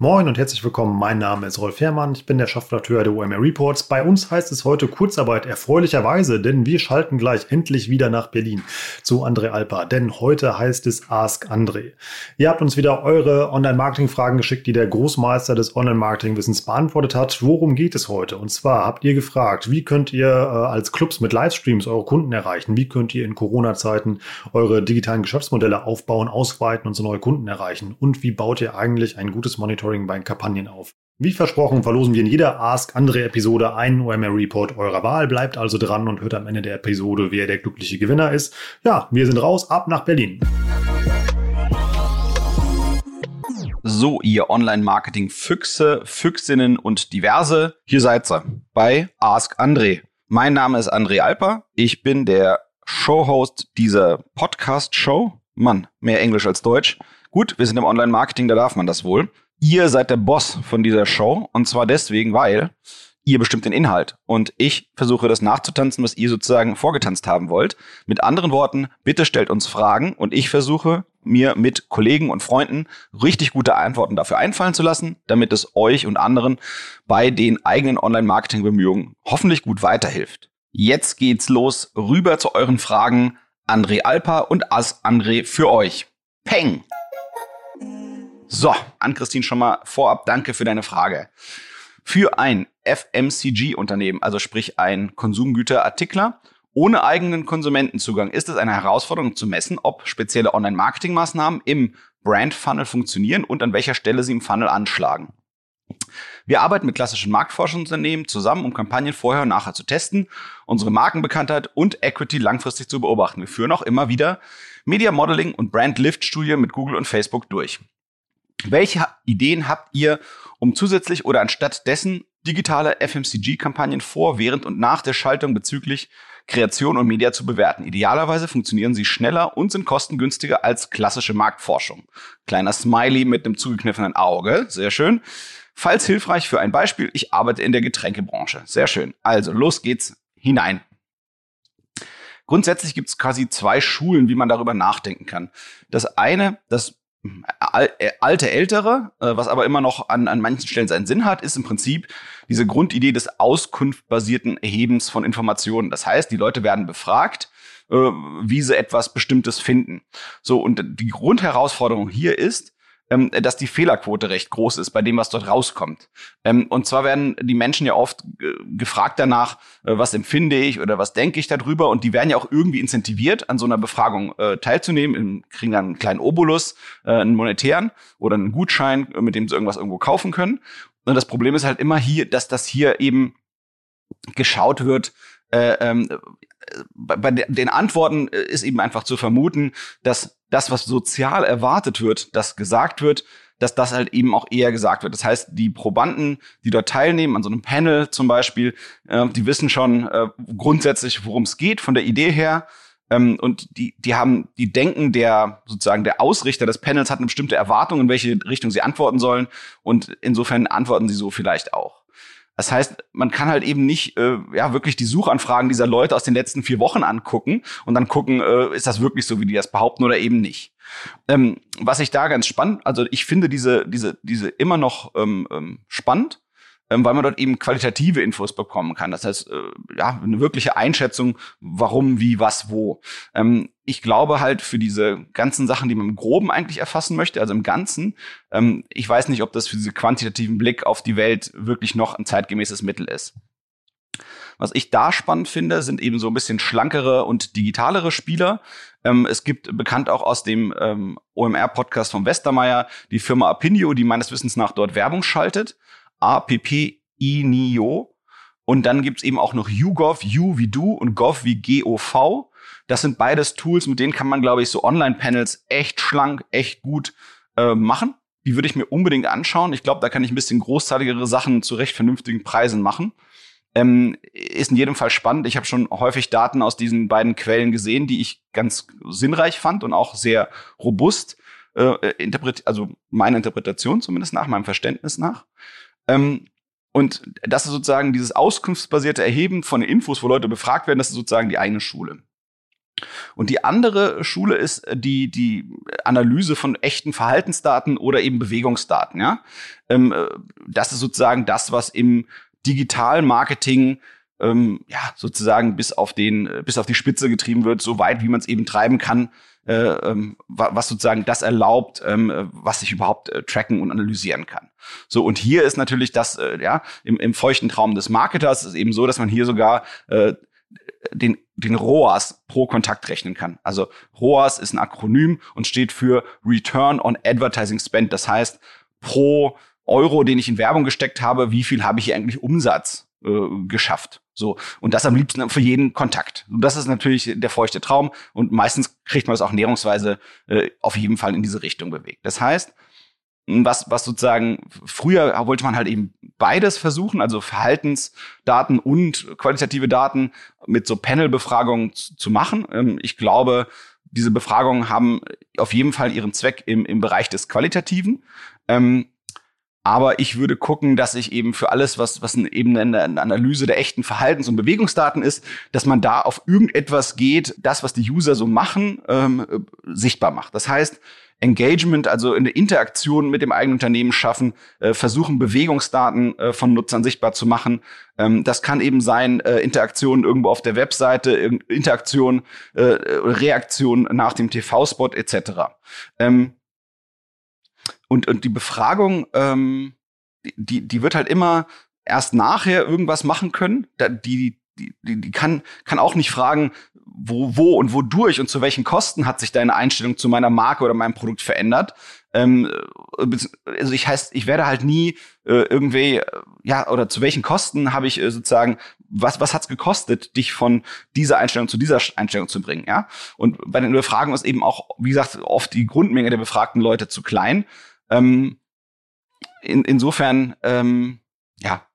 Moin und herzlich willkommen. Mein Name ist Rolf Herrmann. Ich bin der Chefredakteur der OMR Reports. Bei uns heißt es heute Kurzarbeit erfreulicherweise, denn wir schalten gleich endlich wieder nach Berlin zu André Alpa. Denn heute heißt es Ask André. Ihr habt uns wieder eure Online-Marketing-Fragen geschickt, die der Großmeister des Online-Marketing-Wissens beantwortet hat. Worum geht es heute? Und zwar habt ihr gefragt, wie könnt ihr äh, als Clubs mit Livestreams eure Kunden erreichen? Wie könnt ihr in Corona-Zeiten eure digitalen Geschäftsmodelle aufbauen, ausweiten und so neue Kunden erreichen? Und wie baut ihr eigentlich ein gutes Monitoring Monitoring bei Kampagnen auf. Wie versprochen verlosen wir in jeder Ask andere Episode einen OMR Report eurer Wahl. Bleibt also dran und hört am Ende der Episode, wer der glückliche Gewinner ist. Ja, wir sind raus, ab nach Berlin. So, ihr Online-Marketing-Füchse, Füchsinnen und Diverse, hier seid ihr bei Ask André. Mein Name ist André Alper. Ich bin der Showhost dieser Podcast-Show. Mann, mehr Englisch als Deutsch. Gut, wir sind im Online-Marketing, da darf man das wohl. Ihr seid der Boss von dieser Show und zwar deswegen, weil ihr bestimmt den Inhalt und ich versuche das nachzutanzen, was ihr sozusagen vorgetanzt haben wollt. Mit anderen Worten, bitte stellt uns Fragen und ich versuche mir mit Kollegen und Freunden richtig gute Antworten dafür einfallen zu lassen, damit es euch und anderen bei den eigenen Online-Marketing-Bemühungen hoffentlich gut weiterhilft. Jetzt geht's los rüber zu euren Fragen. André Alpa und As André für euch. Peng! So, an Christine schon mal vorab danke für deine Frage. Für ein FMCG-Unternehmen, also sprich ein Konsumgüterartikler, ohne eigenen Konsumentenzugang ist es eine Herausforderung zu messen, ob spezielle Online-Marketing-Maßnahmen im Brand-Funnel funktionieren und an welcher Stelle sie im Funnel anschlagen. Wir arbeiten mit klassischen Marktforschungsunternehmen zusammen, um Kampagnen vorher und nachher zu testen, unsere Markenbekanntheit und Equity langfristig zu beobachten. Wir führen auch immer wieder Media Modeling und Brand Lift Studien mit Google und Facebook durch. Welche Ideen habt ihr, um zusätzlich oder anstatt dessen digitale FMCG-Kampagnen vor, während und nach der Schaltung bezüglich Kreation und Media zu bewerten? Idealerweise funktionieren sie schneller und sind kostengünstiger als klassische Marktforschung. Kleiner Smiley mit einem zugekniffenen Auge. Sehr schön. Falls hilfreich für ein Beispiel, ich arbeite in der Getränkebranche. Sehr schön. Also, los geht's hinein. Grundsätzlich gibt es quasi zwei Schulen, wie man darüber nachdenken kann. Das eine, das äh, alte Ältere, äh, was aber immer noch an, an manchen Stellen seinen Sinn hat, ist im Prinzip diese Grundidee des auskunftbasierten Erhebens von Informationen. Das heißt, die Leute werden befragt, äh, wie sie etwas Bestimmtes finden. So, und die Grundherausforderung hier ist, ähm, dass die Fehlerquote recht groß ist bei dem, was dort rauskommt. Ähm, und zwar werden die Menschen ja oft äh, gefragt danach, äh, was empfinde ich oder was denke ich darüber und die werden ja auch irgendwie incentiviert, an so einer Befragung äh, teilzunehmen, kriegen dann einen kleinen Obolus, äh, einen monetären oder einen Gutschein, äh, mit dem sie irgendwas irgendwo kaufen können. Und das Problem ist halt immer hier, dass das hier eben geschaut wird, äh, ähm, bei den Antworten äh, ist eben einfach zu vermuten, dass das, was sozial erwartet wird, das gesagt wird, dass das halt eben auch eher gesagt wird. Das heißt, die Probanden, die dort teilnehmen, an so einem Panel zum Beispiel, äh, die wissen schon äh, grundsätzlich, worum es geht, von der Idee her. Ähm, und die, die haben, die denken, der sozusagen der Ausrichter des Panels hat eine bestimmte Erwartung, in welche Richtung sie antworten sollen. Und insofern antworten sie so vielleicht auch. Das heißt, man kann halt eben nicht äh, ja wirklich die Suchanfragen dieser Leute aus den letzten vier Wochen angucken und dann gucken, äh, ist das wirklich so, wie die das behaupten oder eben nicht. Ähm, was ich da ganz spannend, also ich finde diese diese diese immer noch ähm, ähm, spannend, ähm, weil man dort eben qualitative Infos bekommen kann. Das heißt, äh, ja, eine wirkliche Einschätzung, warum, wie, was, wo. Ähm, ich glaube halt für diese ganzen Sachen, die man im Groben eigentlich erfassen möchte, also im Ganzen, ähm, ich weiß nicht, ob das für diesen quantitativen Blick auf die Welt wirklich noch ein zeitgemäßes Mittel ist. Was ich da spannend finde, sind eben so ein bisschen schlankere und digitalere Spieler. Ähm, es gibt bekannt auch aus dem ähm, OMR-Podcast von Westermeier die Firma Apinio, die meines Wissens nach dort Werbung schaltet. APP-INIO. Und dann gibt's eben auch noch YouGov, U wie du und Gov wie GOV. Das sind beides Tools, mit denen kann man, glaube ich, so Online-Panels echt schlank, echt gut äh, machen. Die würde ich mir unbedingt anschauen. Ich glaube, da kann ich ein bisschen großzahligere Sachen zu recht vernünftigen Preisen machen. Ähm, ist in jedem Fall spannend. Ich habe schon häufig Daten aus diesen beiden Quellen gesehen, die ich ganz sinnreich fand und auch sehr robust äh, interpret also meine Interpretation zumindest nach, meinem Verständnis nach. Ähm, und das ist sozusagen dieses auskunftsbasierte Erheben von Infos, wo Leute befragt werden, das ist sozusagen die eine Schule. Und die andere Schule ist die, die Analyse von echten Verhaltensdaten oder eben Bewegungsdaten. Ja? Ähm, äh, das ist sozusagen das, was im digitalen Marketing ähm, ja, sozusagen bis auf den, äh, bis auf die Spitze getrieben wird, so weit, wie man es eben treiben kann, äh, ähm, was sozusagen das erlaubt, ähm, äh, was ich überhaupt äh, tracken und analysieren kann. So, und hier ist natürlich das, äh, ja, im, im feuchten Traum des Marketers ist eben so, dass man hier sogar äh, den, den ROAS pro Kontakt rechnen kann. Also ROAS ist ein Akronym und steht für Return on Advertising Spend. Das heißt, pro Euro, den ich in Werbung gesteckt habe, wie viel habe ich hier eigentlich Umsatz äh, geschafft? So. Und das am liebsten für jeden Kontakt. Und das ist natürlich der feuchte Traum. Und meistens kriegt man das auch näherungsweise äh, auf jeden Fall in diese Richtung bewegt. Das heißt, was, was sozusagen, früher wollte man halt eben beides versuchen, also Verhaltensdaten und qualitative Daten mit so Panel-Befragungen zu, zu machen. Ähm, ich glaube, diese Befragungen haben auf jeden Fall ihren Zweck im, im Bereich des Qualitativen. Ähm, aber ich würde gucken, dass ich eben für alles, was, was eben eine Analyse der echten Verhaltens- und Bewegungsdaten ist, dass man da auf irgendetwas geht, das, was die User so machen, ähm, sichtbar macht. Das heißt, Engagement, also eine Interaktion mit dem eigenen Unternehmen schaffen, äh, versuchen Bewegungsdaten äh, von Nutzern sichtbar zu machen. Ähm, das kann eben sein äh, Interaktion irgendwo auf der Webseite, Interaktion, äh, Reaktion nach dem TV-Spot etc. Ähm, und, und die Befragung, ähm, die, die wird halt immer erst nachher irgendwas machen können. Die, die, die, die kann, kann auch nicht fragen, wo, wo und wodurch und zu welchen Kosten hat sich deine Einstellung zu meiner Marke oder meinem Produkt verändert. Ähm, also ich heißt, ich werde halt nie äh, irgendwie, äh, ja, oder zu welchen Kosten habe ich äh, sozusagen, was, was hat's gekostet, dich von dieser Einstellung zu dieser Einstellung zu bringen, ja? Und bei den Befragungen ist eben auch, wie gesagt, oft die Grundmenge der befragten Leute zu klein. Ähm, in, insofern, ähm, ja,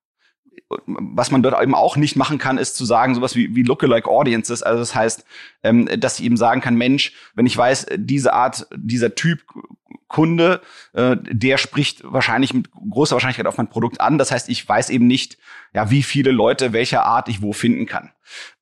was man dort eben auch nicht machen kann, ist zu sagen, sowas wie, wie Lookalike Audiences. Also das heißt, ähm, dass ich eben sagen kann, Mensch, wenn ich weiß, diese Art, dieser Typ Kunde, äh, der spricht wahrscheinlich mit großer Wahrscheinlichkeit auf mein Produkt an. Das heißt, ich weiß eben nicht, ja, wie viele Leute welcher Art ich wo finden kann.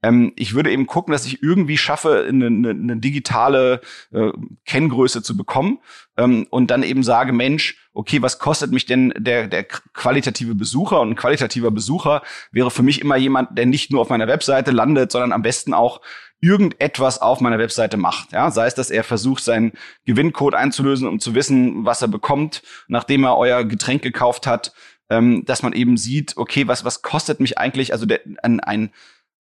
Ähm, ich würde eben gucken, dass ich irgendwie schaffe, eine, eine, eine digitale äh, Kenngröße zu bekommen ähm, und dann eben sage, Mensch, okay, was kostet mich denn der, der qualitative Besucher? Und ein qualitativer Besucher wäre für mich immer jemand, der nicht nur auf meiner Webseite landet, sondern am besten auch irgendetwas auf meiner Webseite macht. Ja, sei es, dass er versucht, seinen Gewinncode einzulösen, um zu wissen, was er bekommt, nachdem er euer Getränk gekauft hat, ähm, dass man eben sieht, okay, was, was kostet mich eigentlich, also der, ein, ein,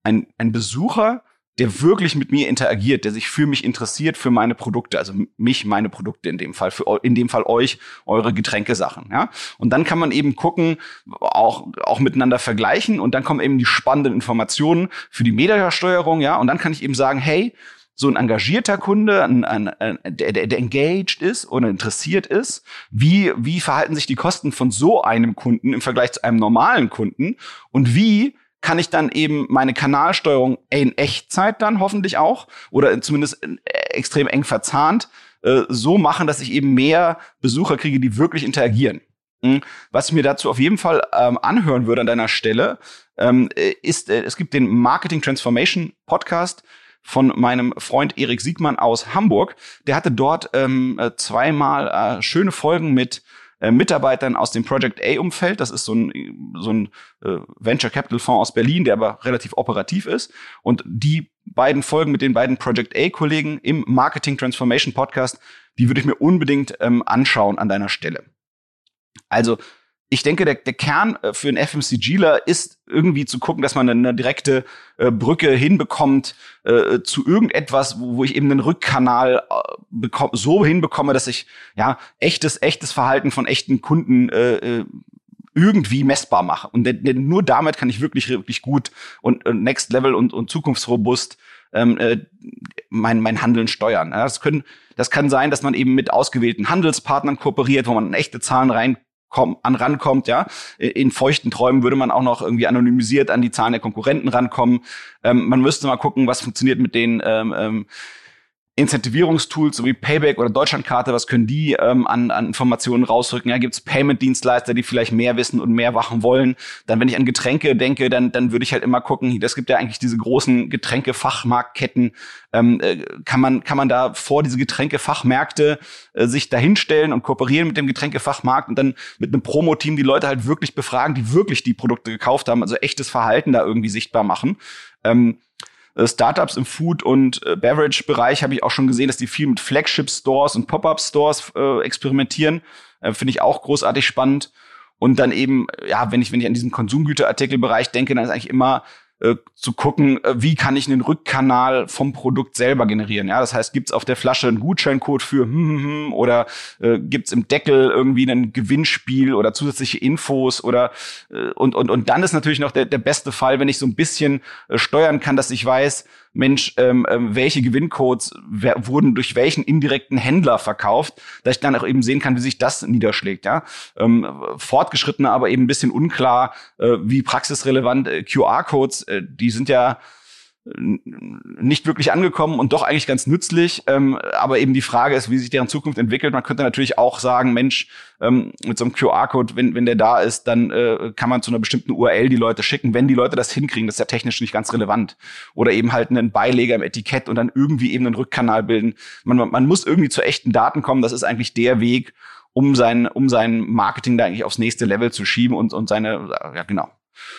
ein, ein Besucher, der wirklich mit mir interagiert, der sich für mich interessiert, für meine Produkte, also mich, meine Produkte in dem Fall, für in dem Fall euch, eure Getränkesachen, ja. Und dann kann man eben gucken, auch, auch miteinander vergleichen und dann kommen eben die spannenden Informationen für die Mediasteuerung, ja. Und dann kann ich eben sagen, hey, so ein engagierter Kunde, ein, ein, ein, der, der, engaged ist oder interessiert ist, wie, wie verhalten sich die Kosten von so einem Kunden im Vergleich zu einem normalen Kunden und wie kann ich dann eben meine Kanalsteuerung in Echtzeit dann hoffentlich auch oder zumindest äh, extrem eng verzahnt äh, so machen, dass ich eben mehr Besucher kriege, die wirklich interagieren. Hm? Was ich mir dazu auf jeden Fall ähm, anhören würde an deiner Stelle, ähm, äh, ist, äh, es gibt den Marketing Transformation Podcast von meinem Freund Erik Siegmann aus Hamburg. Der hatte dort ähm, äh, zweimal äh, schöne Folgen mit äh, Mitarbeitern aus dem Project A-Umfeld. Das ist so ein, so ein äh, Venture Capital Fonds aus Berlin, der aber relativ operativ ist. Und die beiden Folgen mit den beiden Project A-Kollegen im Marketing Transformation Podcast, die würde ich mir unbedingt ähm, anschauen an deiner Stelle. Also ich denke, der, der Kern äh, für einen FMCGler ist irgendwie zu gucken, dass man eine direkte äh, Brücke hinbekommt äh, zu irgendetwas, wo, wo ich eben einen Rückkanal äh, bekomm, so hinbekomme, dass ich ja echtes, echtes Verhalten von echten Kunden äh, äh irgendwie messbar mache. Und denn, denn nur damit kann ich wirklich, wirklich gut und, und Next Level und, und zukunftsrobust ähm, äh, mein, mein Handeln steuern. Ja, das, können, das kann sein, dass man eben mit ausgewählten Handelspartnern kooperiert, wo man echte Zahlen rein komm, an rankommt, ja. In feuchten Träumen würde man auch noch irgendwie anonymisiert an die Zahlen der Konkurrenten rankommen. Ähm, man müsste mal gucken, was funktioniert mit den ähm, ähm, Incentivierungstools sowie Payback oder Deutschlandkarte, was können die ähm, an, an Informationen rausrücken? Ja, gibt es Payment-Dienstleister, die vielleicht mehr wissen und mehr machen wollen? Dann, wenn ich an Getränke denke, dann, dann würde ich halt immer gucken, es gibt ja eigentlich diese großen Getränkefachmarktketten. Ähm, äh, kann, man, kann man da vor diese Getränkefachmärkte äh, sich dahinstellen und kooperieren mit dem Getränkefachmarkt und dann mit einem Promo-Team die Leute halt wirklich befragen, die wirklich die Produkte gekauft haben, also echtes Verhalten da irgendwie sichtbar machen. Ähm, äh, Startups im Food- und äh, Beverage-Bereich habe ich auch schon gesehen, dass die viel mit Flagship-Stores und Pop-up-Stores äh, experimentieren. Äh, Finde ich auch großartig spannend. Und dann eben, ja, wenn ich, wenn ich an diesen Konsumgüterartikelbereich denke, dann ist eigentlich immer äh, zu gucken, äh, wie kann ich einen Rückkanal vom Produkt selber generieren. Ja, das heißt, gibt's auf der Flasche einen Gutscheincode für hm, hm, hm, oder äh, gibt's im Deckel irgendwie ein Gewinnspiel oder zusätzliche Infos oder äh, und und und dann ist natürlich noch der der beste Fall, wenn ich so ein bisschen äh, steuern kann, dass ich weiß, Mensch, ähm, ähm, welche Gewinncodes wurden durch welchen indirekten Händler verkauft, dass ich dann auch eben sehen kann, wie sich das niederschlägt. Ja, ähm, fortgeschrittene, aber eben ein bisschen unklar, äh, wie praxisrelevant äh, QR-Codes, äh, die sind ja nicht wirklich angekommen und doch eigentlich ganz nützlich. Ähm, aber eben die Frage ist, wie sich deren Zukunft entwickelt. Man könnte natürlich auch sagen, Mensch, ähm, mit so einem QR-Code, wenn, wenn der da ist, dann äh, kann man zu einer bestimmten URL die Leute schicken. Wenn die Leute das hinkriegen, das ist ja technisch nicht ganz relevant. Oder eben halt einen Beileger im Etikett und dann irgendwie eben einen Rückkanal bilden. Man, man muss irgendwie zu echten Daten kommen. Das ist eigentlich der Weg, um sein, um sein Marketing da eigentlich aufs nächste Level zu schieben und, und seine, ja genau,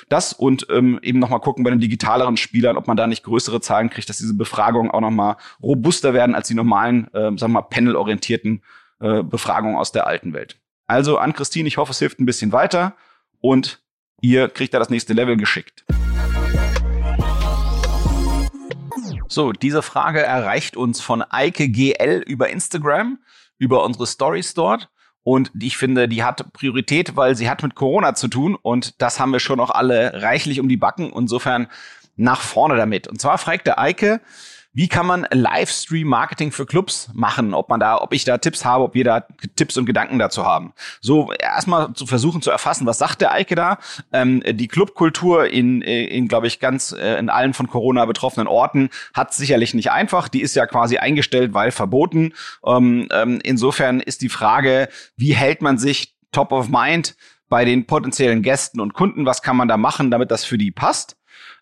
das und ähm, eben nochmal gucken bei den digitaleren Spielern, ob man da nicht größere Zahlen kriegt, dass diese Befragungen auch nochmal robuster werden als die normalen, äh, sagen wir mal, panelorientierten äh, Befragungen aus der alten Welt. Also an Christine, ich hoffe, es hilft ein bisschen weiter und ihr kriegt da das nächste Level geschickt. So, diese Frage erreicht uns von Eike GL über Instagram, über unsere Stories dort. Und ich finde, die hat Priorität, weil sie hat mit Corona zu tun. Und das haben wir schon auch alle reichlich um die Backen. Insofern nach vorne damit. Und zwar fragt der Eike, wie kann man Livestream-Marketing für Clubs machen? Ob man da, ob ich da Tipps habe, ob wir da Tipps und Gedanken dazu haben. So erstmal zu versuchen zu erfassen, was sagt der Eike da? Ähm, die Clubkultur in, in glaube ich, ganz äh, in allen von Corona betroffenen Orten hat sicherlich nicht einfach. Die ist ja quasi eingestellt, weil verboten. Ähm, ähm, insofern ist die Frage, wie hält man sich top of mind bei den potenziellen Gästen und Kunden? Was kann man da machen, damit das für die passt?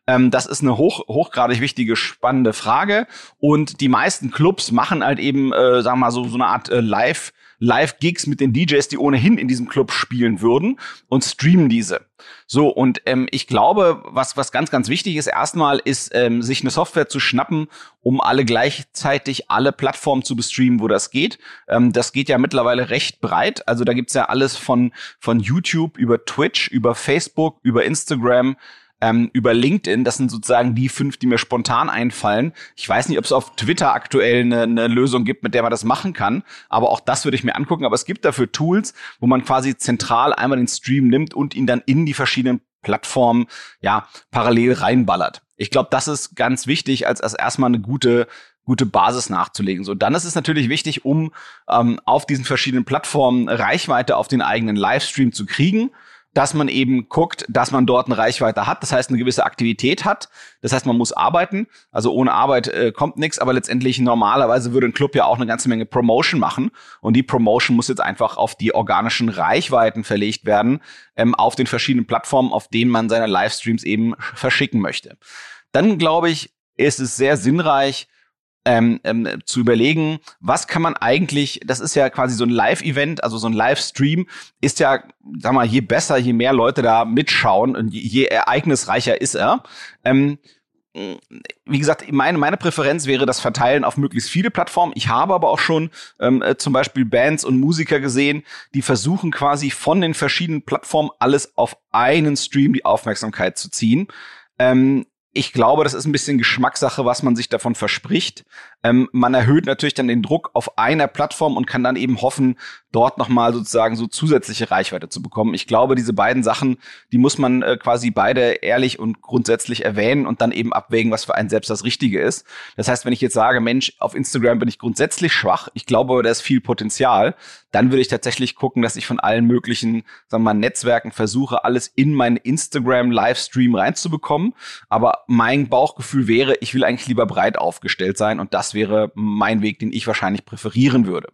Ähm, das ist eine hoch, hochgradig wichtige, spannende Frage. Und die meisten Clubs machen halt eben, äh, sagen wir mal, so, so eine Art äh, Live- Live-Gigs mit den DJs, die ohnehin in diesem Club spielen würden und streamen diese. So, und ähm, ich glaube, was, was ganz, ganz wichtig ist, erstmal ist, ähm, sich eine Software zu schnappen, um alle gleichzeitig alle Plattformen zu bestreamen, wo das geht. Ähm, das geht ja mittlerweile recht breit. Also da gibt's ja alles von, von YouTube über Twitch, über Facebook, über Instagram, ähm, über LinkedIn. Das sind sozusagen die fünf, die mir spontan einfallen. Ich weiß nicht, ob es auf Twitter aktuell eine, eine Lösung gibt, mit der man das machen kann, aber auch das würde ich mir angucken. Aber es gibt dafür Tools, wo man quasi zentral einmal den Stream nimmt und ihn dann in die verschiedenen Plattformen ja parallel reinballert. Ich glaube, das ist ganz wichtig, als, als erstmal eine gute gute Basis nachzulegen. So, dann ist es natürlich wichtig, um ähm, auf diesen verschiedenen Plattformen Reichweite auf den eigenen Livestream zu kriegen dass man eben guckt, dass man dort eine Reichweite hat, das heißt eine gewisse Aktivität hat, das heißt man muss arbeiten, also ohne Arbeit äh, kommt nichts, aber letztendlich normalerweise würde ein Club ja auch eine ganze Menge Promotion machen. Und die Promotion muss jetzt einfach auf die organischen Reichweiten verlegt werden, ähm, auf den verschiedenen Plattformen, auf denen man seine Livestreams eben verschicken möchte. Dann glaube ich, ist es sehr sinnreich, ähm, ähm, zu überlegen, was kann man eigentlich, das ist ja quasi so ein Live-Event, also so ein Livestream, ist ja, sag mal, je besser, je mehr Leute da mitschauen und je, je ereignisreicher ist er. Ähm, wie gesagt, meine, meine Präferenz wäre das Verteilen auf möglichst viele Plattformen. Ich habe aber auch schon ähm, äh, zum Beispiel Bands und Musiker gesehen, die versuchen quasi von den verschiedenen Plattformen alles auf einen Stream die Aufmerksamkeit zu ziehen. Ähm, ich glaube, das ist ein bisschen Geschmackssache, was man sich davon verspricht. Ähm, man erhöht natürlich dann den Druck auf einer Plattform und kann dann eben hoffen, dort nochmal sozusagen so zusätzliche Reichweite zu bekommen. Ich glaube, diese beiden Sachen, die muss man äh, quasi beide ehrlich und grundsätzlich erwähnen und dann eben abwägen, was für einen selbst das Richtige ist. Das heißt, wenn ich jetzt sage, Mensch, auf Instagram bin ich grundsätzlich schwach, ich glaube aber, da ist viel Potenzial, dann würde ich tatsächlich gucken, dass ich von allen möglichen, sagen wir mal, Netzwerken versuche, alles in meinen Instagram-Livestream reinzubekommen. Aber mein Bauchgefühl wäre, ich will eigentlich lieber breit aufgestellt sein und das das wäre mein Weg, den ich wahrscheinlich präferieren würde.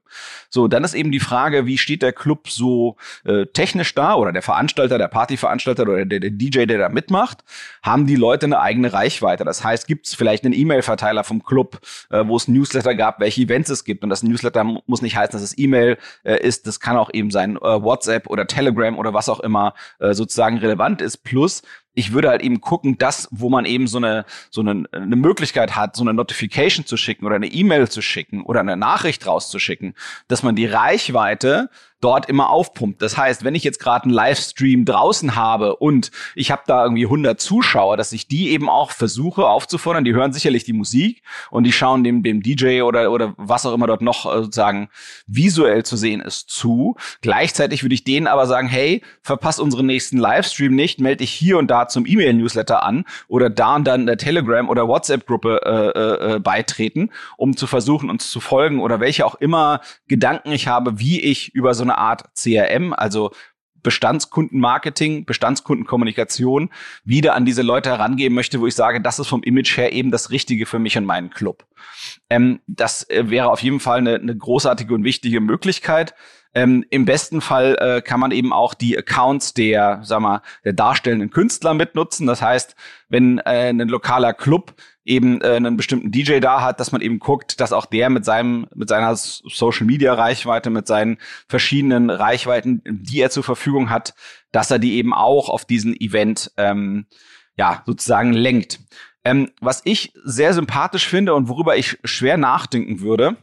So, dann ist eben die Frage, wie steht der Club so äh, technisch da oder der Veranstalter, der Partyveranstalter oder der, der DJ, der da mitmacht? Haben die Leute eine eigene Reichweite? Das heißt, gibt es vielleicht einen E-Mail-Verteiler vom Club, äh, wo es Newsletter gab, welche Events es gibt? Und das Newsletter muss nicht heißen, dass es E-Mail äh, ist. Das kann auch eben sein äh, WhatsApp oder Telegram oder was auch immer äh, sozusagen relevant ist. Plus, ich würde halt eben gucken, dass, wo man eben so eine, so eine, eine Möglichkeit hat, so eine Notification zu schicken oder eine E-Mail zu schicken oder eine Nachricht rauszuschicken, dass man die Reichweite dort immer aufpumpt. Das heißt, wenn ich jetzt gerade einen Livestream draußen habe und ich habe da irgendwie 100 Zuschauer, dass ich die eben auch versuche aufzufordern, die hören sicherlich die Musik und die schauen dem, dem DJ oder, oder was auch immer dort noch äh, sozusagen visuell zu sehen ist zu. Gleichzeitig würde ich denen aber sagen, hey, verpasst unseren nächsten Livestream nicht, melde dich hier und da zum E-Mail-Newsletter an oder da und dann der Telegram- oder WhatsApp-Gruppe äh, äh, äh, beitreten, um zu versuchen, uns zu folgen oder welche auch immer Gedanken ich habe, wie ich über so eine eine Art CRM, also Bestandskundenmarketing, Bestandskundenkommunikation wieder an diese Leute herangehen möchte, wo ich sage, das ist vom Image her eben das Richtige für mich und meinen Club. Ähm, das äh, wäre auf jeden Fall eine, eine großartige und wichtige Möglichkeit. Ähm, Im besten Fall äh, kann man eben auch die Accounts der, sag mal, der darstellenden Künstler mitnutzen. Das heißt, wenn äh, ein lokaler Club eben äh, einen bestimmten DJ da hat, dass man eben guckt, dass auch der mit seinem mit seiner Social Media Reichweite, mit seinen verschiedenen Reichweiten, die er zur Verfügung hat, dass er die eben auch auf diesen Event ähm, ja sozusagen lenkt. Ähm, was ich sehr sympathisch finde und worüber ich schwer nachdenken würde,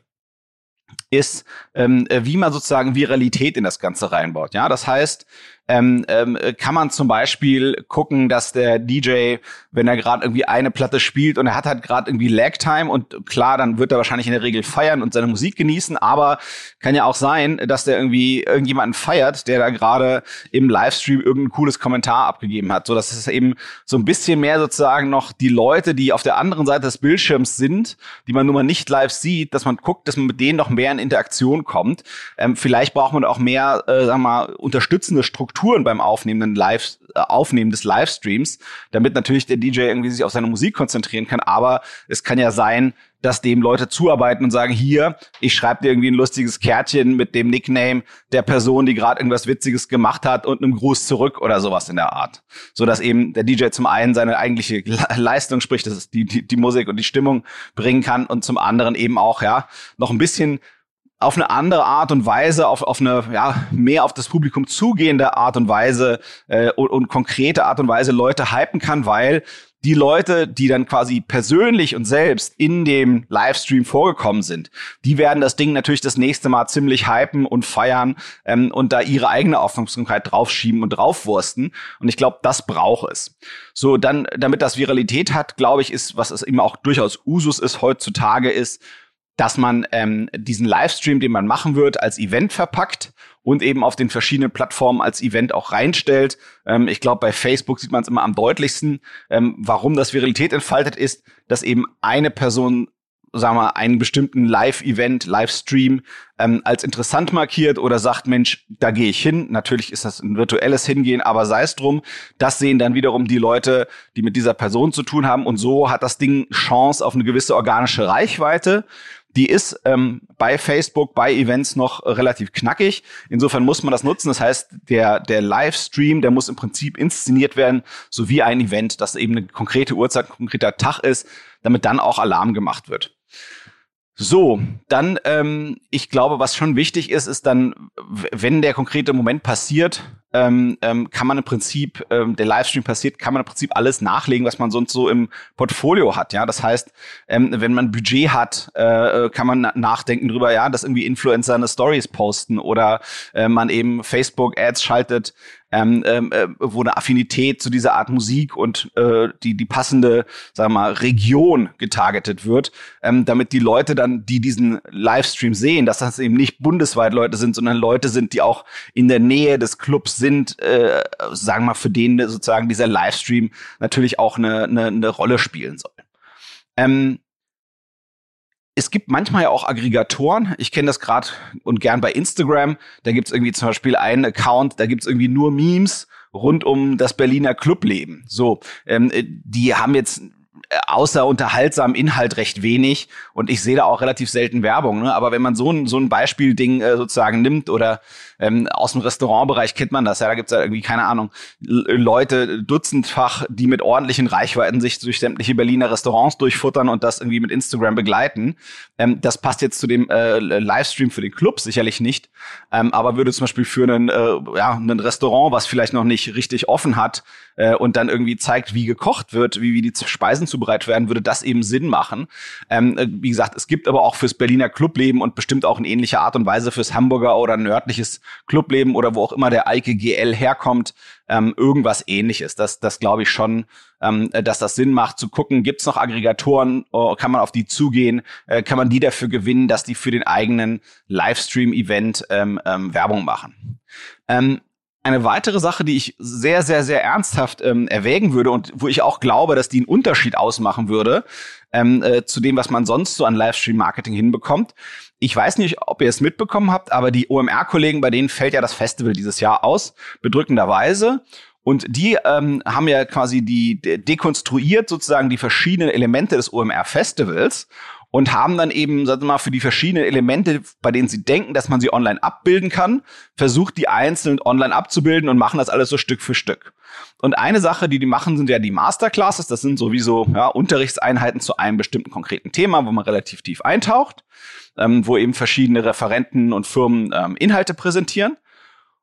ist, ähm, äh, wie man sozusagen Viralität in das Ganze reinbaut. Ja, das heißt, ähm, ähm, kann man zum Beispiel gucken, dass der DJ, wenn er gerade irgendwie eine Platte spielt und er hat halt gerade irgendwie Lag-Time und klar, dann wird er wahrscheinlich in der Regel feiern und seine Musik genießen, aber kann ja auch sein, dass der irgendwie irgendjemanden feiert, der da gerade im Livestream irgendein cooles Kommentar abgegeben hat, so dass es eben so ein bisschen mehr sozusagen noch die Leute, die auf der anderen Seite des Bildschirms sind, die man nun mal nicht live sieht, dass man guckt, dass man mit denen noch mehr in Interaktion kommt. Ähm, vielleicht braucht man auch mehr, äh, sagen wir mal, unterstützende Strukturen Strukturen beim Aufnehmen, Live, äh, Aufnehmen des Livestreams, damit natürlich der DJ irgendwie sich auf seine Musik konzentrieren kann. Aber es kann ja sein, dass dem Leute zuarbeiten und sagen, hier, ich schreibe dir irgendwie ein lustiges Kärtchen mit dem Nickname der Person, die gerade irgendwas Witziges gemacht hat und einem Gruß zurück oder sowas in der Art. So dass eben der DJ zum einen seine eigentliche Leistung, sprich, das ist die, die, die Musik und die Stimmung bringen kann und zum anderen eben auch, ja, noch ein bisschen auf eine andere Art und Weise, auf, auf eine ja mehr auf das Publikum zugehende Art und Weise äh, und, und konkrete Art und Weise Leute hypen kann, weil die Leute, die dann quasi persönlich und selbst in dem Livestream vorgekommen sind, die werden das Ding natürlich das nächste Mal ziemlich hypen und feiern ähm, und da ihre eigene Aufmerksamkeit draufschieben und draufwursten. Und ich glaube, das braucht es. So, dann, damit das Viralität hat, glaube ich, ist, was es immer auch durchaus Usus ist heutzutage, ist, dass man ähm, diesen Livestream, den man machen wird, als Event verpackt und eben auf den verschiedenen Plattformen als Event auch reinstellt. Ähm, ich glaube, bei Facebook sieht man es immer am deutlichsten. Ähm, warum das Viralität entfaltet ist, dass eben eine Person sagen wir, einen bestimmten Live-Event, Livestream ähm, als interessant markiert oder sagt, Mensch, da gehe ich hin. Natürlich ist das ein virtuelles Hingehen, aber sei es drum. Das sehen dann wiederum die Leute, die mit dieser Person zu tun haben. Und so hat das Ding Chance auf eine gewisse organische Reichweite. Die ist ähm, bei Facebook, bei Events noch relativ knackig. Insofern muss man das nutzen. Das heißt, der, der Livestream, der muss im Prinzip inszeniert werden, so wie ein Event, das eben eine konkrete Uhrzeit, ein konkreter Tag ist, damit dann auch Alarm gemacht wird. So, dann, ähm, ich glaube, was schon wichtig ist, ist dann, wenn der konkrete Moment passiert, ähm, ähm, kann man im Prinzip, ähm, der Livestream passiert, kann man im Prinzip alles nachlegen, was man sonst so im Portfolio hat. Ja, das heißt, ähm, wenn man Budget hat, äh, äh kann man nachdenken drüber, ja, dass irgendwie Influencer eine Stories posten oder äh, man eben Facebook Ads schaltet, ähm, ähm, äh, wo eine Affinität zu dieser Art Musik und äh, die, die passende, sagen wir mal, Region getargetet wird, ähm, damit die Leute dann, die diesen Livestream sehen, dass das eben nicht bundesweit Leute sind, sondern Leute sind, die auch in der Nähe des Clubs sind, äh, sagen wir mal, für den sozusagen dieser Livestream natürlich auch eine, eine, eine Rolle spielen soll. Ähm, es gibt manchmal ja auch Aggregatoren. Ich kenne das gerade und gern bei Instagram. Da gibt es irgendwie zum Beispiel einen Account, da gibt es irgendwie nur Memes rund um das Berliner Clubleben. So, ähm, die haben jetzt außer unterhaltsamen Inhalt recht wenig und ich sehe da auch relativ selten Werbung. Ne? Aber wenn man so ein, so ein Beispielding äh, sozusagen nimmt oder ähm, aus dem Restaurantbereich kennt man das, ja, da gibt's ja irgendwie, keine Ahnung, Leute dutzendfach, die mit ordentlichen Reichweiten sich durch sämtliche Berliner Restaurants durchfuttern und das irgendwie mit Instagram begleiten. Ähm, das passt jetzt zu dem äh, Livestream für den Club sicherlich nicht, ähm, aber würde zum Beispiel für einen, äh, ja, ein Restaurant, was vielleicht noch nicht richtig offen hat äh, und dann irgendwie zeigt, wie gekocht wird, wie, wie die Speisen zubereitet werden, würde das eben Sinn machen. Ähm, äh, wie gesagt, es gibt aber auch fürs Berliner Clubleben und bestimmt auch in ähnlicher Art und Weise fürs Hamburger oder nördliches Clubleben oder wo auch immer der Eike GL herkommt, ähm, irgendwas ähnliches. Das, das glaube ich schon, ähm, dass das Sinn macht, zu gucken, gibt es noch Aggregatoren, oh, kann man auf die zugehen, äh, kann man die dafür gewinnen, dass die für den eigenen Livestream-Event ähm, ähm, Werbung machen. Ähm, eine weitere Sache, die ich sehr, sehr, sehr ernsthaft ähm, erwägen würde und wo ich auch glaube, dass die einen Unterschied ausmachen würde ähm, äh, zu dem, was man sonst so an Livestream-Marketing hinbekommt. Ich weiß nicht, ob ihr es mitbekommen habt, aber die OMR-Kollegen, bei denen fällt ja das Festival dieses Jahr aus, bedrückenderweise. Und die ähm, haben ja quasi die dekonstruiert sozusagen die verschiedenen Elemente des OMR-Festivals und haben dann eben, sagen wir mal, für die verschiedenen Elemente, bei denen sie denken, dass man sie online abbilden kann, versucht, die einzeln online abzubilden und machen das alles so Stück für Stück. Und eine Sache, die die machen, sind ja die Masterclasses. Das sind sowieso ja, Unterrichtseinheiten zu einem bestimmten konkreten Thema, wo man relativ tief eintaucht, ähm, wo eben verschiedene Referenten und Firmen ähm, Inhalte präsentieren.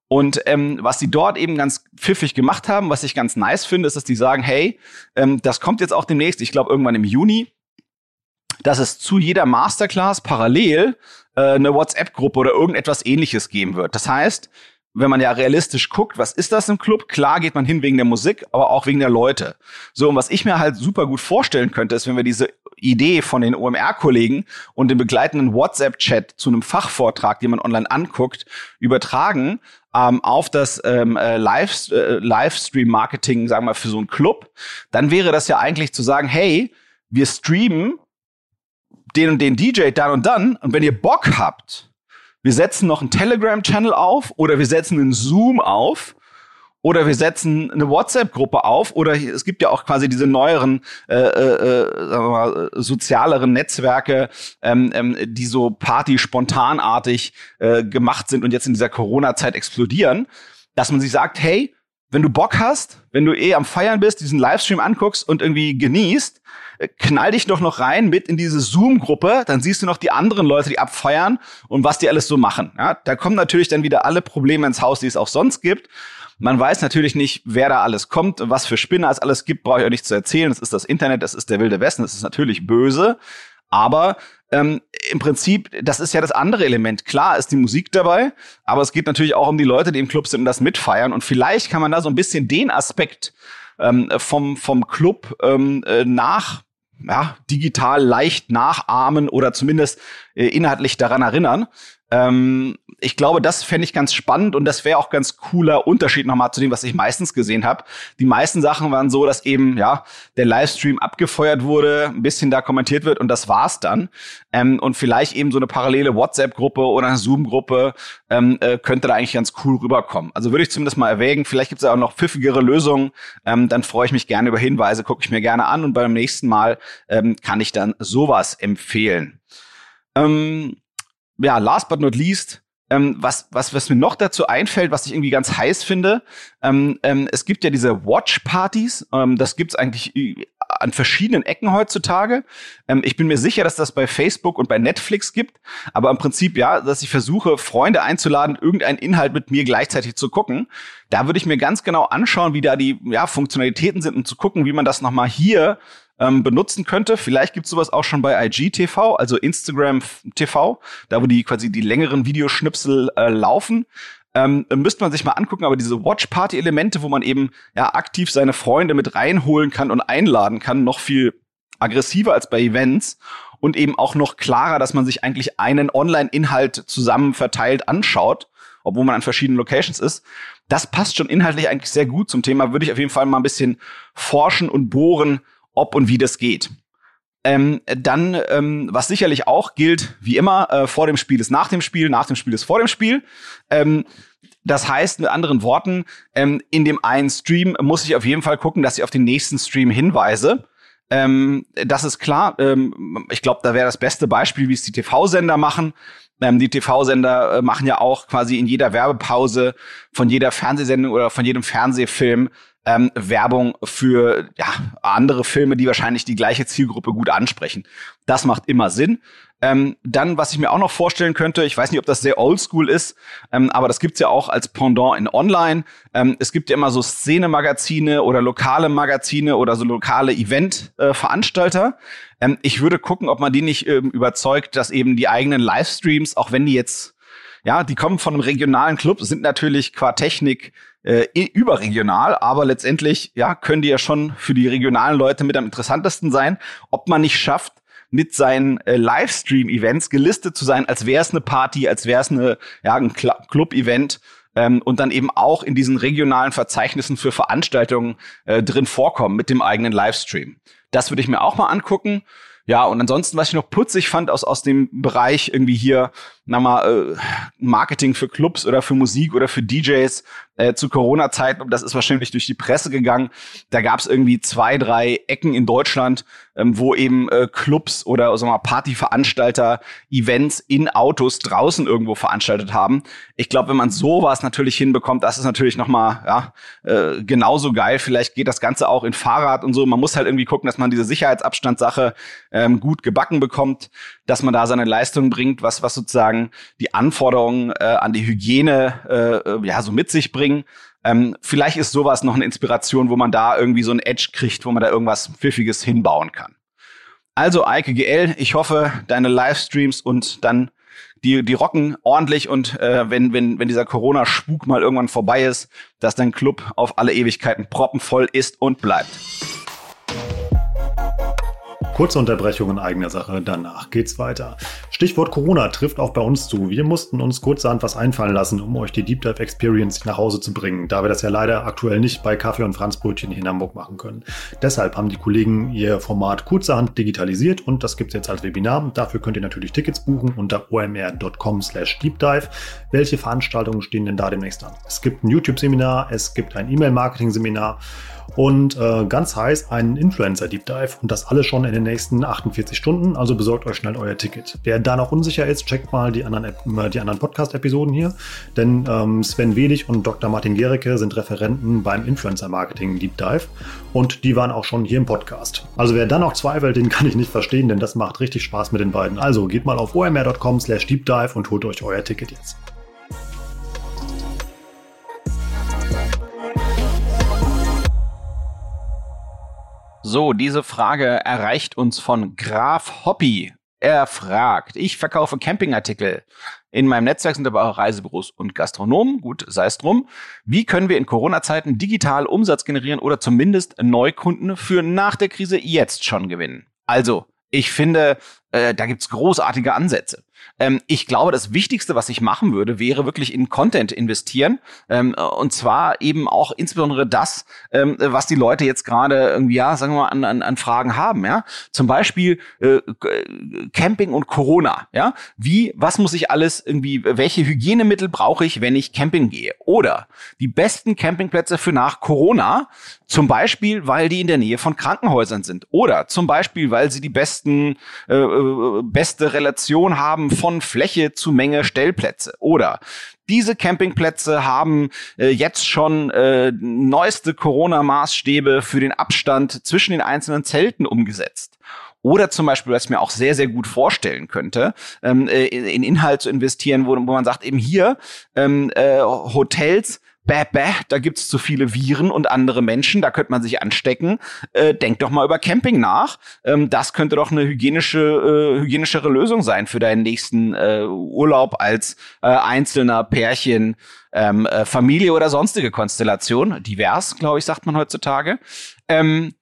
Und ähm, was sie dort eben ganz pfiffig gemacht haben, was ich ganz nice finde, ist, dass die sagen, hey, ähm, das kommt jetzt auch demnächst, ich glaube irgendwann im Juni, dass es zu jeder Masterclass parallel äh, eine WhatsApp-Gruppe oder irgendetwas ähnliches geben wird. Das heißt, wenn man ja realistisch guckt, was ist das im Club? Klar geht man hin wegen der Musik, aber auch wegen der Leute. So, und was ich mir halt super gut vorstellen könnte, ist, wenn wir diese Idee von den OMR-Kollegen und den begleitenden WhatsApp-Chat zu einem Fachvortrag, den man online anguckt, übertragen ähm, auf das ähm, äh, Live, äh, Livestream-Marketing, sagen wir für so einen Club, dann wäre das ja eigentlich zu sagen, hey, wir streamen den und den DJ dann und dann. Und wenn ihr Bock habt, wir setzen noch einen Telegram-Channel auf oder wir setzen einen Zoom auf oder wir setzen eine WhatsApp-Gruppe auf oder es gibt ja auch quasi diese neueren, äh, äh, sagen wir mal, sozialeren Netzwerke, ähm, ähm, die so Party-spontanartig äh, gemacht sind und jetzt in dieser Corona-Zeit explodieren, dass man sich sagt, hey, wenn du Bock hast, wenn du eh am Feiern bist, diesen Livestream anguckst und irgendwie genießt, äh, knall dich doch noch rein mit in diese Zoom-Gruppe, dann siehst du noch die anderen Leute, die abfeiern und was die alles so machen. Ja, da kommen natürlich dann wieder alle Probleme ins Haus, die es auch sonst gibt. Man weiß natürlich nicht, wer da alles kommt, was für Spinner es alles gibt, brauche ich euch nicht zu erzählen. Das ist das Internet, das ist der wilde Westen, das ist natürlich böse. Aber ähm, im Prinzip, das ist ja das andere Element. Klar ist die Musik dabei, aber es geht natürlich auch um die Leute, die im Club sind und das mitfeiern. Und vielleicht kann man da so ein bisschen den Aspekt ähm, vom, vom Club ähm, äh, nach ja, digital leicht nachahmen oder zumindest äh, inhaltlich daran erinnern. Ähm, ich glaube, das fände ich ganz spannend und das wäre auch ganz cooler Unterschied nochmal zu dem, was ich meistens gesehen habe. Die meisten Sachen waren so, dass eben ja der Livestream abgefeuert wurde, ein bisschen da kommentiert wird und das war's dann. Ähm, und vielleicht eben so eine parallele WhatsApp-Gruppe oder eine Zoom-Gruppe ähm, äh, könnte da eigentlich ganz cool rüberkommen. Also würde ich zumindest mal erwägen. Vielleicht gibt es auch noch pfiffigere Lösungen. Ähm, dann freue ich mich gerne über Hinweise, gucke ich mir gerne an und beim nächsten Mal ähm, kann ich dann sowas empfehlen. Ähm, ja, last but not least, ähm, was, was, was mir noch dazu einfällt, was ich irgendwie ganz heiß finde, ähm, ähm, es gibt ja diese Watch-Partys, ähm, das gibt's eigentlich an verschiedenen Ecken heutzutage. Ähm, ich bin mir sicher, dass das bei Facebook und bei Netflix gibt, aber im Prinzip ja, dass ich versuche, Freunde einzuladen, irgendeinen Inhalt mit mir gleichzeitig zu gucken. Da würde ich mir ganz genau anschauen, wie da die ja, Funktionalitäten sind und zu gucken, wie man das nochmal hier ähm, benutzen könnte. Vielleicht gibt es sowas auch schon bei IGTV, also Instagram TV, da wo die quasi die längeren Videoschnipsel äh, laufen. Ähm, müsste man sich mal angucken, aber diese Watch-Party-Elemente, wo man eben ja aktiv seine Freunde mit reinholen kann und einladen kann, noch viel aggressiver als bei Events und eben auch noch klarer, dass man sich eigentlich einen Online-Inhalt zusammen verteilt anschaut, obwohl man an verschiedenen Locations ist. Das passt schon inhaltlich eigentlich sehr gut zum Thema. Würde ich auf jeden Fall mal ein bisschen forschen und bohren, ob und wie das geht. Ähm, dann, ähm, was sicherlich auch gilt, wie immer, äh, vor dem Spiel ist nach dem Spiel, nach dem Spiel ist vor dem Spiel. Ähm, das heißt mit anderen Worten, ähm, in dem einen Stream muss ich auf jeden Fall gucken, dass ich auf den nächsten Stream hinweise. Ähm, das ist klar. Ähm, ich glaube, da wäre das beste Beispiel, wie es die TV-Sender machen. Die TV-Sender äh, machen ja auch quasi in jeder Werbepause von jeder Fernsehsendung oder von jedem Fernsehfilm ähm, Werbung für ja, andere Filme, die wahrscheinlich die gleiche Zielgruppe gut ansprechen. Das macht immer Sinn. Ähm, dann, was ich mir auch noch vorstellen könnte, ich weiß nicht, ob das sehr oldschool ist, ähm, aber das gibt's ja auch als Pendant in Online. Ähm, es gibt ja immer so Szene-Magazine oder lokale Magazine oder so lokale Event-Veranstalter. Äh, ich würde gucken, ob man die nicht ähm, überzeugt, dass eben die eigenen Livestreams, auch wenn die jetzt ja, die kommen von einem regionalen Club, sind natürlich qua Technik äh, überregional, aber letztendlich ja können die ja schon für die regionalen Leute mit am interessantesten sein, ob man nicht schafft, mit seinen äh, Livestream-Events gelistet zu sein, als wäre es eine Party, als wäre es eine ja ein Club-Event ähm, und dann eben auch in diesen regionalen Verzeichnissen für Veranstaltungen äh, drin vorkommen mit dem eigenen Livestream. Das würde ich mir auch mal angucken. Ja, und ansonsten, was ich noch putzig fand aus, aus dem Bereich irgendwie hier, na mal, äh, Marketing für Clubs oder für Musik oder für DJs, äh, zu Corona-Zeiten, und das ist wahrscheinlich durch die Presse gegangen, da gab es irgendwie zwei, drei Ecken in Deutschland, ähm, wo eben äh, Clubs oder sagen wir mal, Partyveranstalter Events in Autos draußen irgendwo veranstaltet haben. Ich glaube, wenn man sowas natürlich hinbekommt, das ist natürlich noch mal ja, äh, genauso geil. Vielleicht geht das Ganze auch in Fahrrad und so. Man muss halt irgendwie gucken, dass man diese Sicherheitsabstandssache ähm, gut gebacken bekommt, dass man da seine Leistung bringt, was was sozusagen die Anforderungen äh, an die Hygiene äh, äh ja so mit sich bringen. Ähm, vielleicht ist sowas noch eine Inspiration, wo man da irgendwie so ein Edge kriegt, wo man da irgendwas Pfiffiges hinbauen kann. Also Eike GL, ich hoffe, deine Livestreams und dann die, die rocken ordentlich und äh, wenn, wenn, wenn dieser Corona-Spuk mal irgendwann vorbei ist, dass dein Club auf alle Ewigkeiten proppenvoll ist und bleibt. Kurze Unterbrechung in eigener Sache, danach geht's weiter. Stichwort Corona trifft auch bei uns zu. Wir mussten uns kurzerhand was einfallen lassen, um euch die Deep Dive Experience nach Hause zu bringen, da wir das ja leider aktuell nicht bei Kaffee und Franzbrötchen hier in Hamburg machen können. Deshalb haben die Kollegen ihr Format kurzerhand digitalisiert und das gibt's jetzt als Webinar. Dafür könnt ihr natürlich Tickets buchen unter omr.com slash deepdive. Welche Veranstaltungen stehen denn da demnächst an? Es gibt ein YouTube-Seminar, es gibt ein E-Mail-Marketing-Seminar und äh, ganz heiß einen Influencer Deep Dive und das alles schon in den nächsten 48 Stunden. Also besorgt euch schnell euer Ticket. Wer da noch unsicher ist, checkt mal die anderen, äh, die anderen Podcast-Episoden hier, denn ähm, Sven Wedig und Dr. Martin Gericke sind Referenten beim Influencer Marketing Deep Dive und die waren auch schon hier im Podcast. Also wer da noch zweifelt, den kann ich nicht verstehen, denn das macht richtig Spaß mit den beiden. Also geht mal auf omr.com slash deepdive und holt euch euer Ticket jetzt. So, diese Frage erreicht uns von Graf Hoppy. Er fragt, ich verkaufe Campingartikel. In meinem Netzwerk sind aber auch Reisebüros und Gastronomen. Gut, sei es drum. Wie können wir in Corona-Zeiten digital Umsatz generieren oder zumindest Neukunden für nach der Krise jetzt schon gewinnen? Also, ich finde, äh, da gibt's großartige Ansätze. Ähm, ich glaube, das Wichtigste, was ich machen würde, wäre wirklich in Content investieren. Ähm, und zwar eben auch insbesondere das, ähm, was die Leute jetzt gerade irgendwie, ja, sagen wir mal, an, an, an Fragen haben. Ja, zum Beispiel äh, Camping und Corona. Ja, wie, was muss ich alles irgendwie, welche Hygienemittel brauche ich, wenn ich Camping gehe? Oder die besten Campingplätze für nach Corona. Zum Beispiel, weil die in der Nähe von Krankenhäusern sind. Oder zum Beispiel, weil sie die besten, äh, beste Relation haben von Fläche zu Menge Stellplätze. Oder diese Campingplätze haben äh, jetzt schon äh, neueste Corona-Maßstäbe für den Abstand zwischen den einzelnen Zelten umgesetzt. Oder zum Beispiel, was ich mir auch sehr, sehr gut vorstellen könnte, ähm, äh, in Inhalt zu investieren, wo, wo man sagt, eben hier ähm, äh, Hotels bäh, bäh, da gibt's zu viele Viren und andere Menschen, da könnte man sich anstecken. Äh, denkt doch mal über Camping nach. Ähm, das könnte doch eine hygienische, äh, hygienischere Lösung sein für deinen nächsten äh, Urlaub als äh, einzelner Pärchen, ähm, äh, Familie oder sonstige Konstellation. Divers, glaube ich, sagt man heutzutage. Ähm,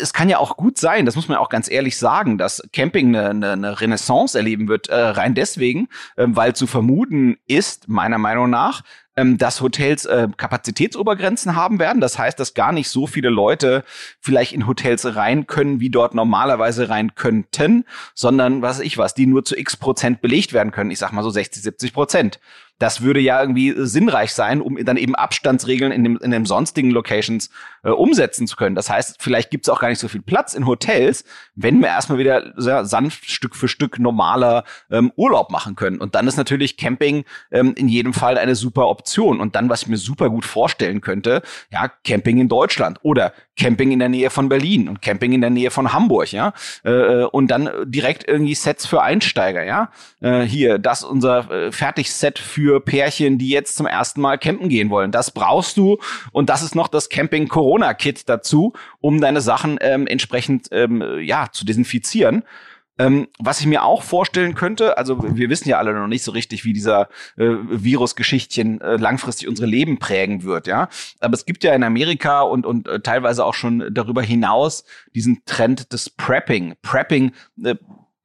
es kann ja auch gut sein, das muss man auch ganz ehrlich sagen, dass Camping eine, eine, eine Renaissance erleben wird, äh, rein deswegen, äh, weil zu vermuten ist, meiner Meinung nach, ähm, dass Hotels äh, Kapazitätsobergrenzen haben werden. Das heißt, dass gar nicht so viele Leute vielleicht in Hotels rein können, wie dort normalerweise rein könnten, sondern was ich was, die nur zu x Prozent belegt werden können. Ich sag mal so 60, 70 Prozent. Das würde ja irgendwie sinnreich sein, um dann eben Abstandsregeln in dem, in dem sonstigen Locations äh, umsetzen zu können. Das heißt, vielleicht gibt es auch gar nicht so viel Platz in Hotels, wenn wir erstmal wieder sehr sanft Stück für Stück normaler ähm, Urlaub machen können. Und dann ist natürlich Camping ähm, in jedem Fall eine super Option. Und dann, was ich mir super gut vorstellen könnte, ja, Camping in Deutschland oder Camping in der Nähe von Berlin und Camping in der Nähe von Hamburg, ja. Äh, äh und dann direkt irgendwie Sets für Einsteiger, ja. Äh, hier, das unser äh, Fertigset für Pärchen, die jetzt zum ersten Mal campen gehen wollen. Das brauchst du und das ist noch das Camping Corona Kit dazu, um deine Sachen ähm, entsprechend ähm, ja zu desinfizieren. Ähm, was ich mir auch vorstellen könnte, also wir wissen ja alle noch nicht so richtig, wie dieser äh, Virusgeschichtchen äh, langfristig unsere Leben prägen wird, ja. Aber es gibt ja in Amerika und, und äh, teilweise auch schon darüber hinaus diesen Trend des Prepping. Prepping äh,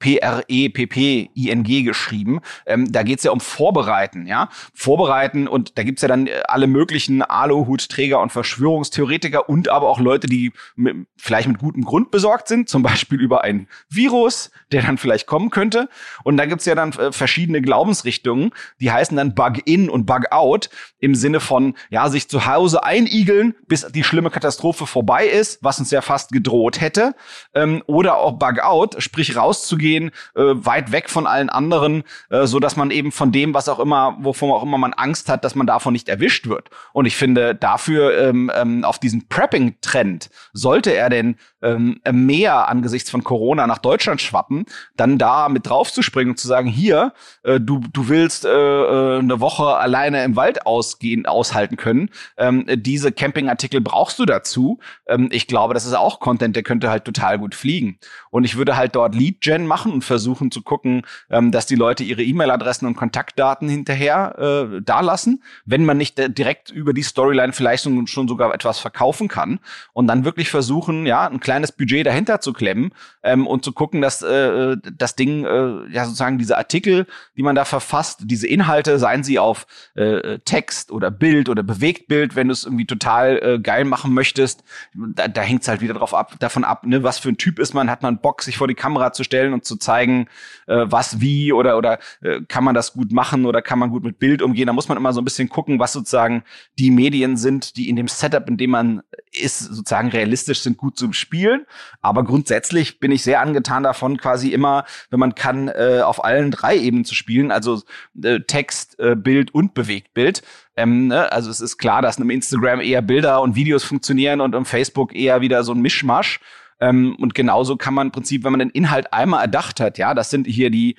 P-R-E-P-P-I-N-G geschrieben. Ähm, da geht's ja um Vorbereiten, ja. Vorbereiten und da gibt's ja dann äh, alle möglichen Aluhutträger und Verschwörungstheoretiker und aber auch Leute, die mit, vielleicht mit gutem Grund besorgt sind, zum Beispiel über ein Virus, der dann vielleicht kommen könnte. Und da gibt's ja dann äh, verschiedene Glaubensrichtungen, die heißen dann Bug-In und Bug-Out im Sinne von, ja, sich zu Hause einigeln, bis die schlimme Katastrophe vorbei ist, was uns ja fast gedroht hätte. Ähm, oder auch Bug-Out, sprich rauszugehen gehen, äh, weit weg von allen anderen, äh, so dass man eben von dem, was auch immer, wovon auch immer man Angst hat, dass man davon nicht erwischt wird. Und ich finde, dafür ähm, ähm, auf diesen Prepping-Trend sollte er denn ähm, mehr angesichts von Corona nach Deutschland schwappen, dann da mit draufzuspringen und zu sagen, hier, äh, du, du willst äh, äh, eine Woche alleine im Wald ausgehen, aushalten können. Ähm, diese Campingartikel brauchst du dazu. Ähm, ich glaube, das ist auch Content, der könnte halt total gut fliegen. Und ich würde halt dort Lead-Gen machen und versuchen zu gucken, ähm, dass die Leute ihre E-Mail-Adressen und Kontaktdaten hinterher äh, da lassen, wenn man nicht direkt über die Storyline vielleicht schon sogar etwas verkaufen kann. Und dann wirklich versuchen, ja, ein kleines Budget dahinter zu klemmen ähm, und zu gucken, dass äh, das Ding, äh, ja sozusagen diese Artikel, die man da verfasst, diese Inhalte, seien sie auf äh, Text oder Bild oder Bewegtbild, wenn du es irgendwie total äh, geil machen möchtest, da, da hängt es halt wieder drauf ab, davon ab, ne, was für ein Typ ist man, hat man Bock, sich vor die Kamera zu stellen und zu zeigen, äh, was wie oder oder äh, kann man das gut machen oder kann man gut mit Bild umgehen. Da muss man immer so ein bisschen gucken, was sozusagen die Medien sind, die in dem Setup, in dem man ist, sozusagen realistisch sind, gut zu spielen. Aber grundsätzlich bin ich sehr angetan davon, quasi immer, wenn man kann, äh, auf allen drei Ebenen zu spielen, also äh, Text, äh, Bild und Bewegtbild. Ähm, ne? Also es ist klar, dass im Instagram eher Bilder und Videos funktionieren und im Facebook eher wieder so ein Mischmasch. Ähm, und genauso kann man im Prinzip, wenn man den Inhalt einmal erdacht hat, ja, das sind hier die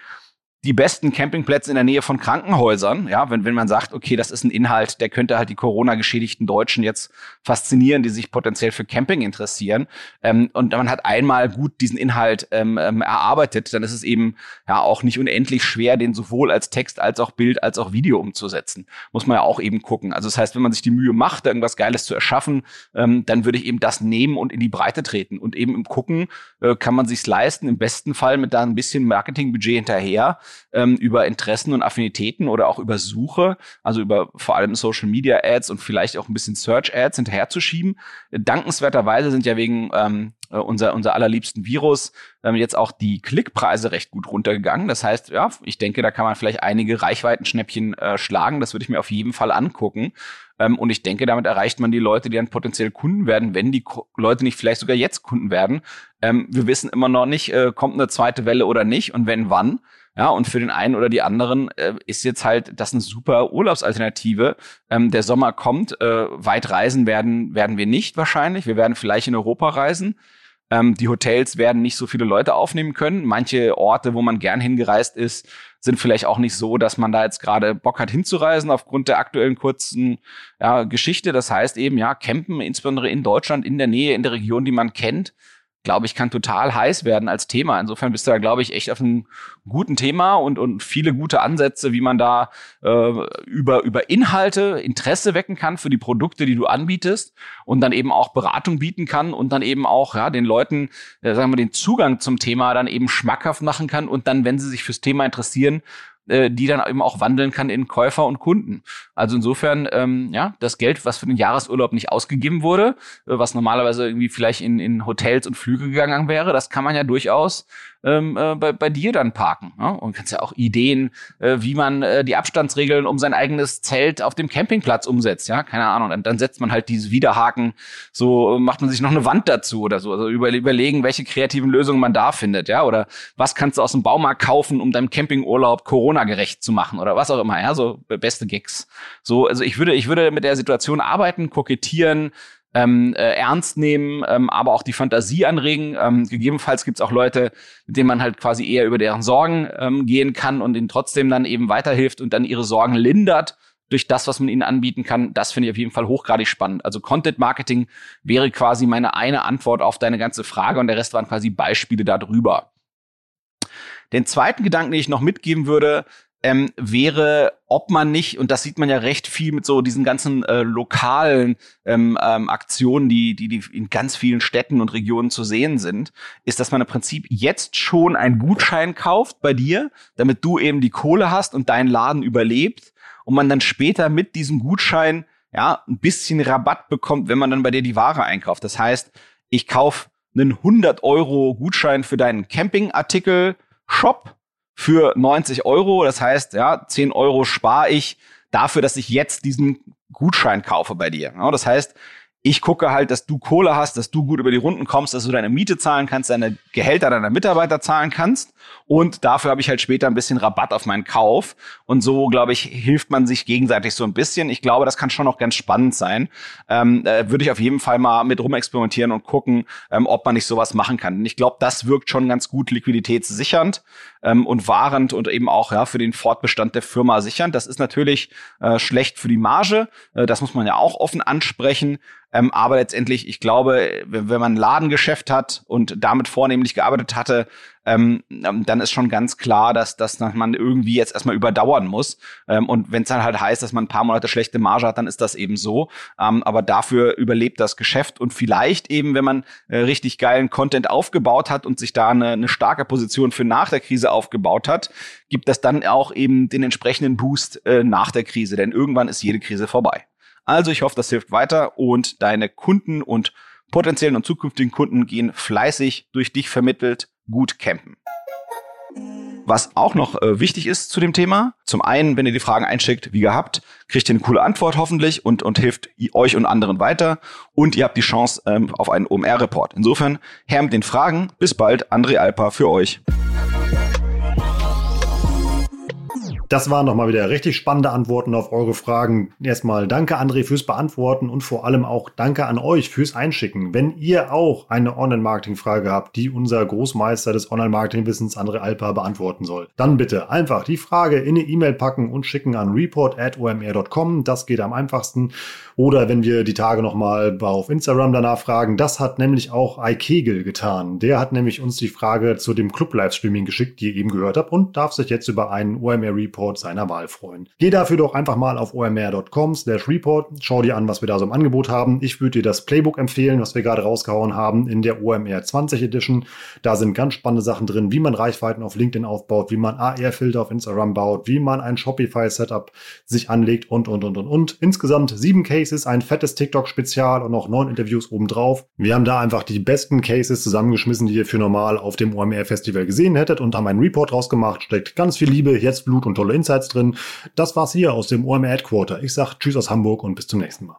die besten Campingplätze in der Nähe von Krankenhäusern. Ja, wenn, wenn man sagt, okay, das ist ein Inhalt, der könnte halt die Corona-geschädigten Deutschen jetzt faszinieren, die sich potenziell für Camping interessieren. Ähm, und man hat einmal gut diesen Inhalt ähm, ähm, erarbeitet, dann ist es eben ja auch nicht unendlich schwer, den sowohl als Text als auch Bild als auch Video umzusetzen. Muss man ja auch eben gucken. Also das heißt, wenn man sich die Mühe macht, irgendwas Geiles zu erschaffen, ähm, dann würde ich eben das nehmen und in die Breite treten. Und eben im Gucken äh, kann man sich's leisten, im besten Fall mit da ein bisschen Marketingbudget hinterher ähm, über Interessen und Affinitäten oder auch über Suche, also über vor allem Social Media Ads und vielleicht auch ein bisschen Search Ads hinterherzuschieben. Dankenswerterweise sind ja wegen ähm, äh, unser, unser allerliebsten Virus ähm, jetzt auch die Klickpreise recht gut runtergegangen. Das heißt, ja, ich denke, da kann man vielleicht einige Reichweitenschnäppchen äh, schlagen. Das würde ich mir auf jeden Fall angucken. Ähm, und ich denke, damit erreicht man die Leute, die dann potenziell Kunden werden, wenn die Ko Leute nicht vielleicht sogar jetzt Kunden werden. Ähm, wir wissen immer noch nicht, äh, kommt eine zweite Welle oder nicht und wenn wann. Ja, und für den einen oder die anderen äh, ist jetzt halt das eine super Urlaubsalternative. Ähm, der Sommer kommt, äh, weit reisen werden, werden wir nicht wahrscheinlich. Wir werden vielleicht in Europa reisen. Ähm, die Hotels werden nicht so viele Leute aufnehmen können. Manche Orte, wo man gern hingereist ist, sind vielleicht auch nicht so, dass man da jetzt gerade Bock hat hinzureisen aufgrund der aktuellen kurzen ja, Geschichte. Das heißt eben, ja, campen, insbesondere in Deutschland, in der Nähe, in der Region, die man kennt, glaube ich, kann total heiß werden als Thema. Insofern bist du da, glaube ich, echt auf einem guten Thema und, und viele gute Ansätze, wie man da äh, über, über Inhalte Interesse wecken kann für die Produkte, die du anbietest und dann eben auch Beratung bieten kann und dann eben auch ja, den Leuten, äh, sagen wir, den Zugang zum Thema dann eben schmackhaft machen kann und dann, wenn sie sich fürs Thema interessieren, äh, die dann eben auch wandeln kann in Käufer und Kunden. Also insofern, ähm, ja, das Geld, was für den Jahresurlaub nicht ausgegeben wurde, äh, was normalerweise irgendwie vielleicht in, in Hotels und Flüge gegangen wäre, das kann man ja durchaus ähm, äh, bei, bei dir dann parken. Ne? Und kannst ja auch Ideen, äh, wie man äh, die Abstandsregeln um sein eigenes Zelt auf dem Campingplatz umsetzt. Ja, keine Ahnung. Dann, dann setzt man halt diese Widerhaken, so macht man sich noch eine Wand dazu oder so. Also über, überlegen, welche kreativen Lösungen man da findet. Ja, oder was kannst du aus dem Baumarkt kaufen, um deinem Campingurlaub Corona-gerecht zu machen oder was auch immer. Ja, so beste Gigs. So, also ich würde, ich würde mit der Situation arbeiten, kokettieren, ähm, äh, ernst nehmen, ähm, aber auch die Fantasie anregen. Ähm, gegebenenfalls gibt es auch Leute, mit denen man halt quasi eher über deren Sorgen ähm, gehen kann und ihnen trotzdem dann eben weiterhilft und dann ihre Sorgen lindert durch das, was man ihnen anbieten kann. Das finde ich auf jeden Fall hochgradig spannend. Also Content Marketing wäre quasi meine eine Antwort auf deine ganze Frage und der Rest waren quasi Beispiele darüber. Den zweiten Gedanken, den ich noch mitgeben würde, ähm, wäre, ob man nicht, und das sieht man ja recht viel mit so diesen ganzen äh, lokalen ähm, ähm, Aktionen, die, die, die in ganz vielen Städten und Regionen zu sehen sind, ist, dass man im Prinzip jetzt schon einen Gutschein kauft bei dir, damit du eben die Kohle hast und dein Laden überlebt und man dann später mit diesem Gutschein ja ein bisschen Rabatt bekommt, wenn man dann bei dir die Ware einkauft. Das heißt, ich kaufe einen 100 Euro Gutschein für deinen Campingartikel Shop für 90 Euro. Das heißt, ja, 10 Euro spare ich dafür, dass ich jetzt diesen Gutschein kaufe bei dir. Ja, das heißt, ich gucke halt, dass du Kohle hast, dass du gut über die Runden kommst, dass du deine Miete zahlen kannst, deine Gehälter deiner Mitarbeiter zahlen kannst. Und dafür habe ich halt später ein bisschen Rabatt auf meinen Kauf. Und so, glaube ich, hilft man sich gegenseitig so ein bisschen. Ich glaube, das kann schon noch ganz spannend sein. Ähm, äh, Würde ich auf jeden Fall mal mit rumexperimentieren und gucken, ähm, ob man nicht sowas machen kann. Und ich glaube, das wirkt schon ganz gut liquiditätssichernd ähm, und wahrend und eben auch ja für den Fortbestand der Firma sichernd. Das ist natürlich äh, schlecht für die Marge. Äh, das muss man ja auch offen ansprechen. Ähm, aber letztendlich, ich glaube, wenn man ein Ladengeschäft hat und damit vornehmlich gearbeitet hatte, ähm, ähm, dann ist schon ganz klar, dass, dass man irgendwie jetzt erstmal überdauern muss. Ähm, und wenn es dann halt heißt, dass man ein paar Monate schlechte Marge hat, dann ist das eben so. Ähm, aber dafür überlebt das Geschäft und vielleicht eben, wenn man äh, richtig geilen Content aufgebaut hat und sich da eine, eine starke Position für nach der Krise aufgebaut hat, gibt das dann auch eben den entsprechenden Boost äh, nach der Krise. Denn irgendwann ist jede Krise vorbei. Also ich hoffe, das hilft weiter und deine Kunden und potenziellen und zukünftigen Kunden gehen fleißig durch dich vermittelt gut campen. Was auch noch äh, wichtig ist zu dem Thema, zum einen, wenn ihr die Fragen einschickt, wie gehabt, kriegt ihr eine coole Antwort hoffentlich und, und hilft euch und anderen weiter. Und ihr habt die Chance ähm, auf einen OMR-Report. Insofern, her mit den Fragen. Bis bald, André Alpa für euch. Das waren nochmal wieder richtig spannende Antworten auf eure Fragen. Erstmal danke André fürs Beantworten und vor allem auch danke an euch fürs Einschicken. Wenn ihr auch eine Online-Marketing-Frage habt, die unser Großmeister des Online-Marketing-Wissens André Alpa beantworten soll, dann bitte einfach die Frage in eine E-Mail packen und schicken an report.omr.com. Das geht am einfachsten. Oder wenn wir die Tage nochmal auf Instagram danach fragen, das hat nämlich auch iKegel getan. Der hat nämlich uns die Frage zu dem Club-Livestreaming geschickt, die ihr eben gehört habt und darf sich jetzt über einen OMR-Report seiner Wahl freuen. Geh dafür doch einfach mal auf omr.com slash report, schau dir an, was wir da so im Angebot haben. Ich würde dir das Playbook empfehlen, was wir gerade rausgehauen haben in der OMR 20 Edition. Da sind ganz spannende Sachen drin, wie man Reichweiten auf LinkedIn aufbaut, wie man AR-Filter auf Instagram baut, wie man ein Shopify-Setup sich anlegt und, und, und, und, und. Insgesamt sieben Cases Cases, ein fettes TikTok-Spezial und noch neun Interviews obendrauf. Wir haben da einfach die besten Cases zusammengeschmissen, die ihr für normal auf dem OMR-Festival gesehen hättet und haben einen Report rausgemacht. Steckt ganz viel Liebe, jetzt Blut und tolle Insights drin. Das war's hier aus dem OMR Headquarter. Ich sag Tschüss aus Hamburg und bis zum nächsten Mal.